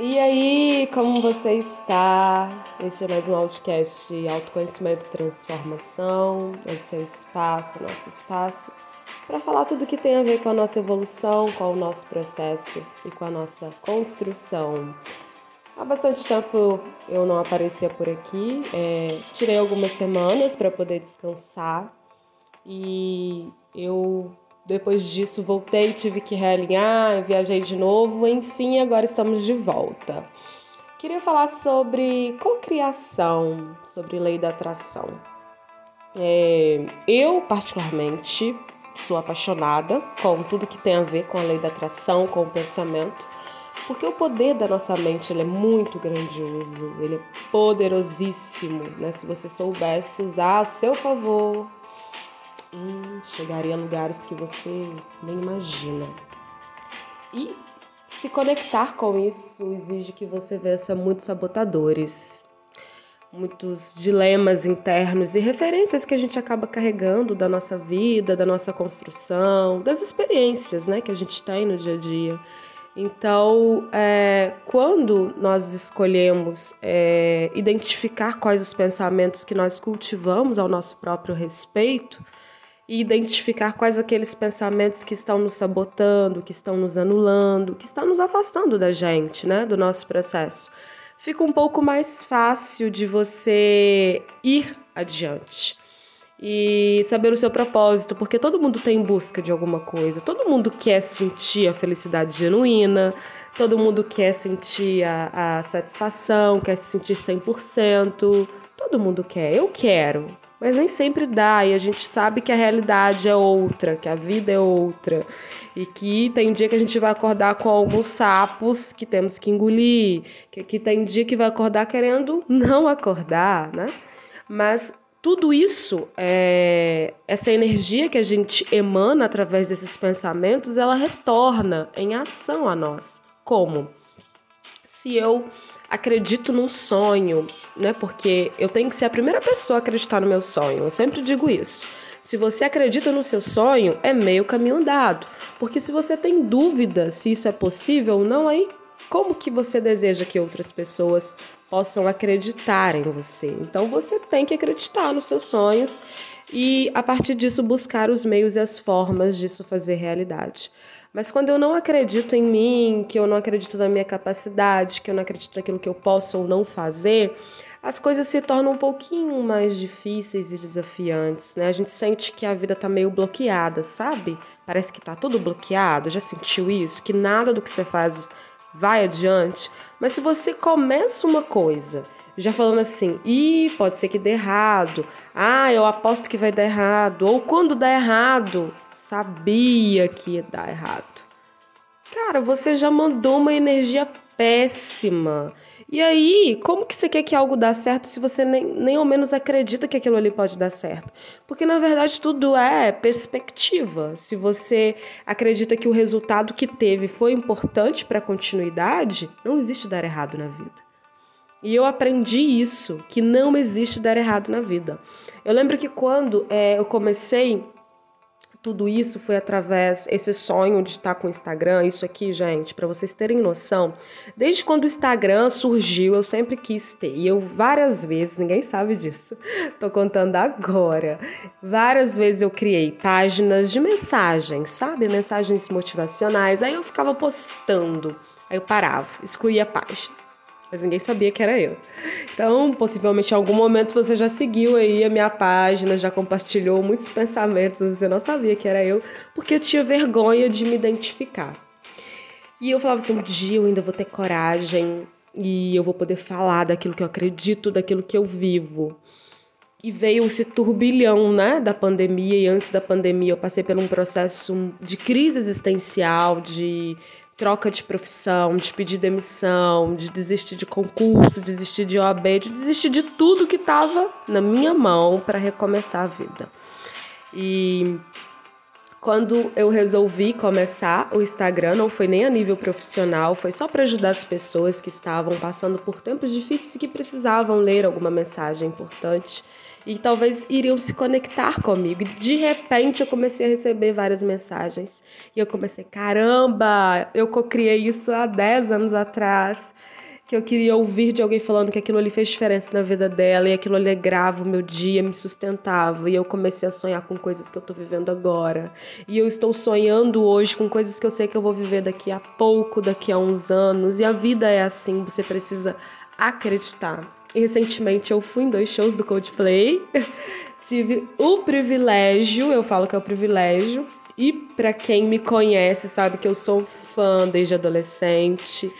E aí, como você está? Este é mais um podcast Autoconhecimento e Transformação. É o seu espaço, nosso espaço, para falar tudo que tem a ver com a nossa evolução, com o nosso processo e com a nossa construção. Há bastante tempo eu não aparecia por aqui, é, tirei algumas semanas para poder descansar e eu depois disso, voltei, tive que realinhar, viajei de novo, enfim, agora estamos de volta. Queria falar sobre cocriação, sobre lei da atração. É, eu, particularmente, sou apaixonada com tudo que tem a ver com a lei da atração, com o pensamento, porque o poder da nossa mente é muito grandioso, ele é poderosíssimo, né? Se você soubesse usar a seu favor, hum, chegaria a lugares que você nem imagina. E se conectar com isso exige que você vença muitos sabotadores, muitos dilemas internos e referências que a gente acaba carregando da nossa vida, da nossa construção, das experiências né, que a gente tem no dia a dia. Então, é, quando nós escolhemos é, identificar quais os pensamentos que nós cultivamos ao nosso próprio respeito, e identificar quais aqueles pensamentos que estão nos sabotando, que estão nos anulando, que estão nos afastando da gente, né, do nosso processo. Fica um pouco mais fácil de você ir adiante e saber o seu propósito, porque todo mundo tem em busca de alguma coisa, todo mundo quer sentir a felicidade genuína, todo mundo quer sentir a, a satisfação, quer se sentir 100%, todo mundo quer, eu quero, mas nem sempre dá, e a gente sabe que a realidade é outra, que a vida é outra, e que tem dia que a gente vai acordar com alguns sapos que temos que engolir, que, que tem dia que vai acordar querendo não acordar, né? Mas tudo isso, é, essa energia que a gente emana através desses pensamentos, ela retorna em ação a nós. Como? Se eu acredito num sonho, né? Porque eu tenho que ser a primeira pessoa a acreditar no meu sonho. Eu sempre digo isso. Se você acredita no seu sonho, é meio caminho andado. Porque se você tem dúvida se isso é possível ou não, aí como que você deseja que outras pessoas possam acreditar em você? Então você tem que acreditar nos seus sonhos e a partir disso buscar os meios e as formas disso fazer realidade. Mas quando eu não acredito em mim, que eu não acredito na minha capacidade, que eu não acredito naquilo que eu posso ou não fazer, as coisas se tornam um pouquinho mais difíceis e desafiantes, né? A gente sente que a vida tá meio bloqueada, sabe? Parece que tá tudo bloqueado. Já sentiu isso? Que nada do que você faz vai adiante. Mas se você começa uma coisa já falando assim, e pode ser que dê errado, ah, eu aposto que vai dar errado, ou quando dá errado, sabia que ia dar errado. Cara, você já mandou uma energia péssima. E aí, como que você quer que algo dê certo se você nem, nem ao menos acredita que aquilo ali pode dar certo? Porque na verdade tudo é perspectiva. Se você acredita que o resultado que teve foi importante para a continuidade, não existe dar errado na vida. E eu aprendi isso, que não existe dar errado na vida. Eu lembro que quando é, eu comecei tudo isso foi através esse sonho de estar com o Instagram, isso aqui, gente, para vocês terem noção. Desde quando o Instagram surgiu, eu sempre quis ter. E eu várias vezes, ninguém sabe disso. Tô contando agora. Várias vezes eu criei páginas de mensagens, sabe? Mensagens motivacionais. Aí eu ficava postando. Aí eu parava, excluía a página mas ninguém sabia que era eu. Então, possivelmente em algum momento você já seguiu aí a minha página, já compartilhou muitos pensamentos, você não sabia que era eu, porque eu tinha vergonha de me identificar. E eu falava assim, um dia eu ainda vou ter coragem e eu vou poder falar daquilo que eu acredito, daquilo que eu vivo. E veio esse turbilhão, né, da pandemia e antes da pandemia eu passei por um processo de crise existencial, de troca de profissão, de pedir demissão, de desistir de concurso, desistir de OAB, de desistir de tudo que estava na minha mão para recomeçar a vida. E quando eu resolvi começar o Instagram, não foi nem a nível profissional, foi só para ajudar as pessoas que estavam passando por tempos difíceis e que precisavam ler alguma mensagem importante. e talvez iriam se conectar comigo. De repente eu comecei a receber várias mensagens. E eu comecei, caramba, eu co-criei isso há 10 anos atrás. Que eu queria ouvir de alguém falando que aquilo ali fez diferença na vida dela e aquilo alegrava o meu dia, me sustentava. E eu comecei a sonhar com coisas que eu tô vivendo agora. E eu estou sonhando hoje com coisas que eu sei que eu vou viver daqui a pouco, daqui a uns anos. E a vida é assim, você precisa acreditar. Recentemente eu fui em dois shows do Coldplay. Tive o privilégio, eu falo que é o privilégio, e para quem me conhece sabe que eu sou fã desde adolescente.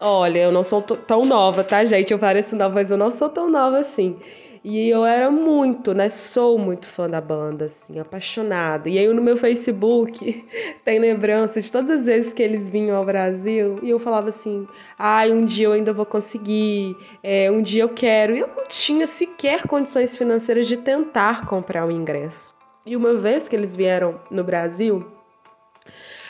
Olha, eu não sou tão nova, tá, gente? Eu pareço nova, mas eu não sou tão nova assim. E eu era muito, né? Sou muito fã da banda, assim, apaixonada. E aí no meu Facebook tem lembrança de todas as vezes que eles vinham ao Brasil e eu falava assim: ai, um dia eu ainda vou conseguir, é, um dia eu quero. E eu não tinha sequer condições financeiras de tentar comprar o ingresso. E uma vez que eles vieram no Brasil,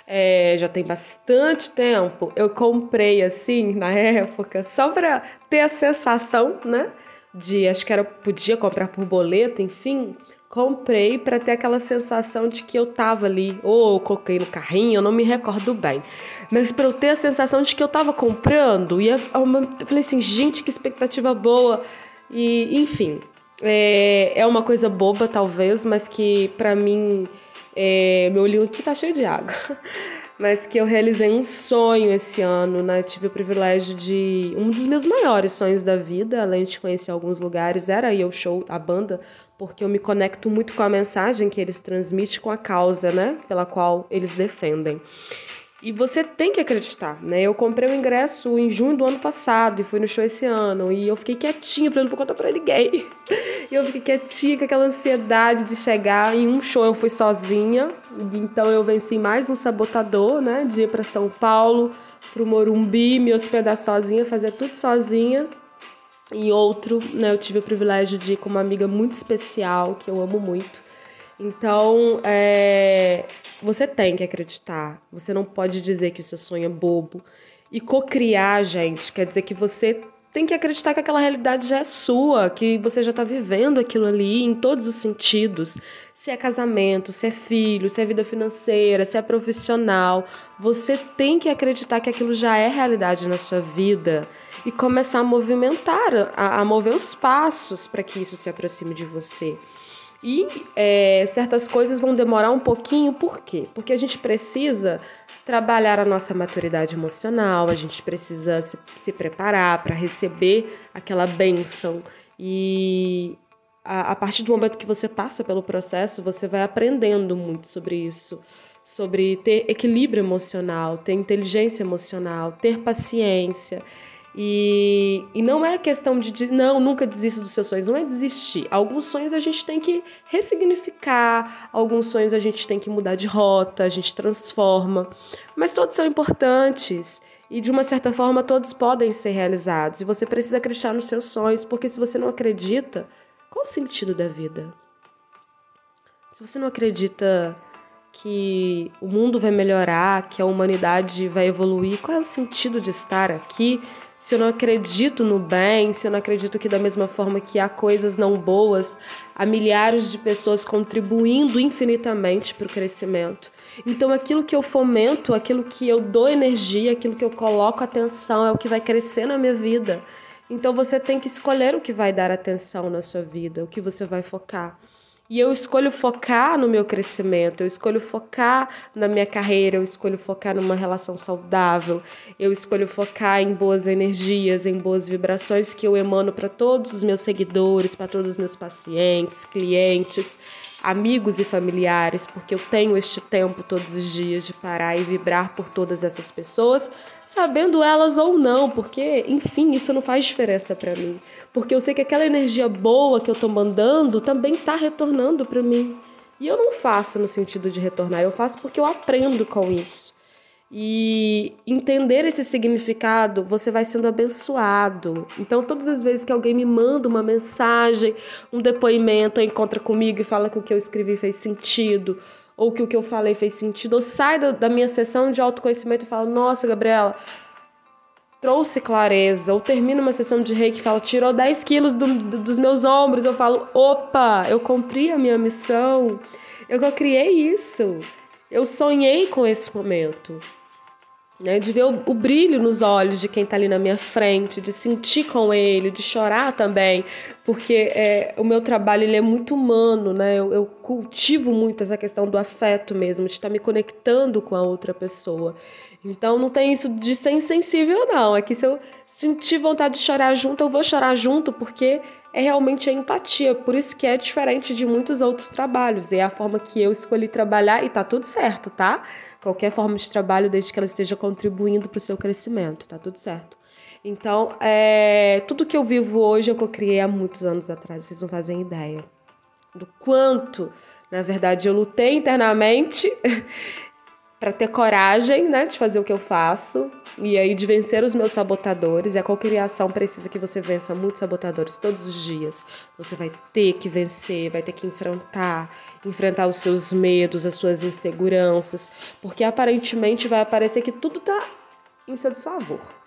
é, já tem bastante tempo, eu comprei assim na época, só para ter a sensação, né? de acho que era podia comprar por boleto, enfim, comprei para ter aquela sensação de que eu tava ali, ou coloquei no carrinho, eu não me recordo bem. Mas para eu ter a sensação de que eu tava comprando, e eu, eu falei assim, gente, que expectativa boa. E, enfim, é, é uma coisa boba talvez, mas que para mim é, meu olhinho aqui tá cheio de água. mas que eu realizei um sonho esse ano, né? tive o privilégio de um dos meus maiores sonhos da vida, além de conhecer alguns lugares, era ir ao show, a banda, porque eu me conecto muito com a mensagem que eles transmitem, com a causa, né, pela qual eles defendem. E você tem que acreditar, né? Eu comprei o ingresso em junho do ano passado e fui no show esse ano. E eu fiquei quietinha, falei, não vou contar pra ninguém. E eu fiquei quietinha com aquela ansiedade de chegar. Em um show eu fui sozinha, então eu venci mais um sabotador, né? De ir pra São Paulo, pro Morumbi, me hospedar sozinha, fazer tudo sozinha. Em outro, né, eu tive o privilégio de ir com uma amiga muito especial, que eu amo muito. Então, é, você tem que acreditar. Você não pode dizer que o seu sonho é bobo. E cocriar, gente, quer dizer que você tem que acreditar que aquela realidade já é sua, que você já está vivendo aquilo ali em todos os sentidos. Se é casamento, se é filho, se é vida financeira, se é profissional. Você tem que acreditar que aquilo já é realidade na sua vida e começar a movimentar, a, a mover os passos para que isso se aproxime de você. E é, certas coisas vão demorar um pouquinho, por quê? Porque a gente precisa trabalhar a nossa maturidade emocional, a gente precisa se, se preparar para receber aquela benção. E a, a partir do momento que você passa pelo processo, você vai aprendendo muito sobre isso sobre ter equilíbrio emocional, ter inteligência emocional, ter paciência. E, e não é questão de, de não, nunca desista dos seus sonhos, não é desistir. Alguns sonhos a gente tem que ressignificar, alguns sonhos a gente tem que mudar de rota, a gente transforma, mas todos são importantes e de uma certa forma todos podem ser realizados. E você precisa acreditar nos seus sonhos, porque se você não acredita, qual o sentido da vida? Se você não acredita que o mundo vai melhorar, que a humanidade vai evoluir, qual é o sentido de estar aqui se eu não acredito no bem, se eu não acredito que da mesma forma que há coisas não boas, há milhares de pessoas contribuindo infinitamente para o crescimento. Então aquilo que eu fomento, aquilo que eu dou energia, aquilo que eu coloco atenção é o que vai crescer na minha vida. Então você tem que escolher o que vai dar atenção na sua vida, o que você vai focar. E eu escolho focar no meu crescimento, eu escolho focar na minha carreira, eu escolho focar numa relação saudável, eu escolho focar em boas energias, em boas vibrações que eu emano para todos os meus seguidores, para todos os meus pacientes, clientes amigos e familiares, porque eu tenho este tempo todos os dias de parar e vibrar por todas essas pessoas, sabendo elas ou não, porque, enfim, isso não faz diferença para mim. Porque eu sei que aquela energia boa que eu tô mandando também tá retornando para mim. E eu não faço no sentido de retornar, eu faço porque eu aprendo com isso. E entender esse significado, você vai sendo abençoado. Então, todas as vezes que alguém me manda uma mensagem, um depoimento, encontra comigo e fala que o que eu escrevi fez sentido, ou que o que eu falei fez sentido, ou sai da minha sessão de autoconhecimento e fala: Nossa, Gabriela, trouxe clareza. Ou termino uma sessão de reiki e falo, tirou 10 quilos do, do, dos meus ombros. Eu falo, opa, eu cumpri a minha missão. Eu criei isso. Eu sonhei com esse momento né? De ver o, o, brilho nos olhos de quem está ali na minha frente, de sentir com ele, de chorar também, porque é, o meu trabalho ele é muito humano, né? Eu, eu, cultivo muito essa questão do afeto mesmo, de estar me conectando com a outra pessoa. Então não tem isso de ser insensível, não. É que se eu sentir vontade de chorar junto, eu vou chorar junto, porque é realmente a empatia. Por isso que é diferente de muitos outros trabalhos. E é a forma que eu escolhi trabalhar e tá tudo certo, tá? Qualquer forma de trabalho, desde que ela esteja contribuindo para o seu crescimento, tá tudo certo. Então, é, tudo que eu vivo hoje eu criei há muitos anos atrás, vocês não fazem ideia do quanto, na verdade, eu lutei internamente para ter coragem, né, de fazer o que eu faço e aí de vencer os meus sabotadores. E a cocriação precisa que você vença muitos sabotadores todos os dias. Você vai ter que vencer, vai ter que enfrentar, enfrentar os seus medos, as suas inseguranças, porque aparentemente vai parecer que tudo tá em seu desfavor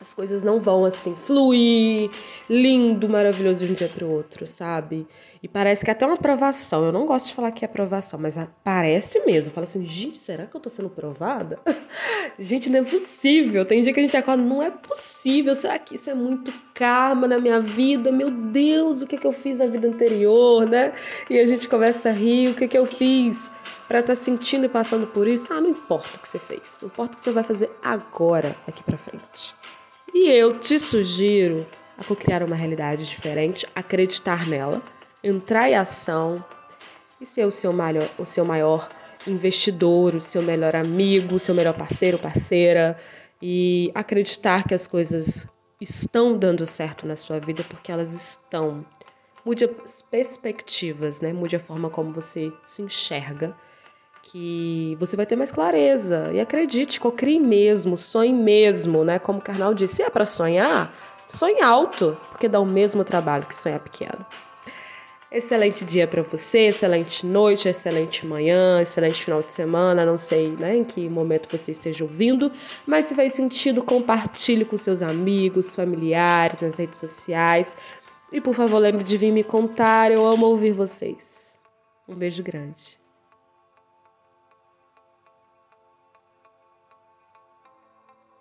as coisas não vão assim fluir, lindo, maravilhoso de um dia para o outro, sabe? E parece que é até uma aprovação. Eu não gosto de falar que é aprovação, mas parece mesmo. Fala assim, gente, será que eu tô sendo provada? gente, não é possível. Tem dia que a gente acorda, não é possível. Será que isso é muito karma na minha vida? Meu Deus, o que, é que eu fiz na vida anterior, né? E a gente começa a rir, o que, é que eu fiz? para estar tá sentindo e passando por isso, ah, não importa o que você fez, importa o que você vai fazer agora, aqui para frente. E eu te sugiro a criar uma realidade diferente, acreditar nela, entrar em ação e ser o seu maior, o seu maior investidor, o seu melhor amigo, o seu melhor parceiro, parceira e acreditar que as coisas estão dando certo na sua vida porque elas estão. Mude as perspectivas, né? Mude a forma como você se enxerga que você vai ter mais clareza. E acredite, cocrie mesmo, sonhe mesmo, né? Como o Karnal disse, se é para sonhar, sonhe alto, porque dá o mesmo trabalho que sonhar pequeno. Excelente dia para você, excelente noite, excelente manhã, excelente final de semana. Não sei né, em que momento você esteja ouvindo, mas se faz sentido, compartilhe com seus amigos, familiares, nas redes sociais. E por favor, lembre de vir me contar, eu amo ouvir vocês. Um beijo grande.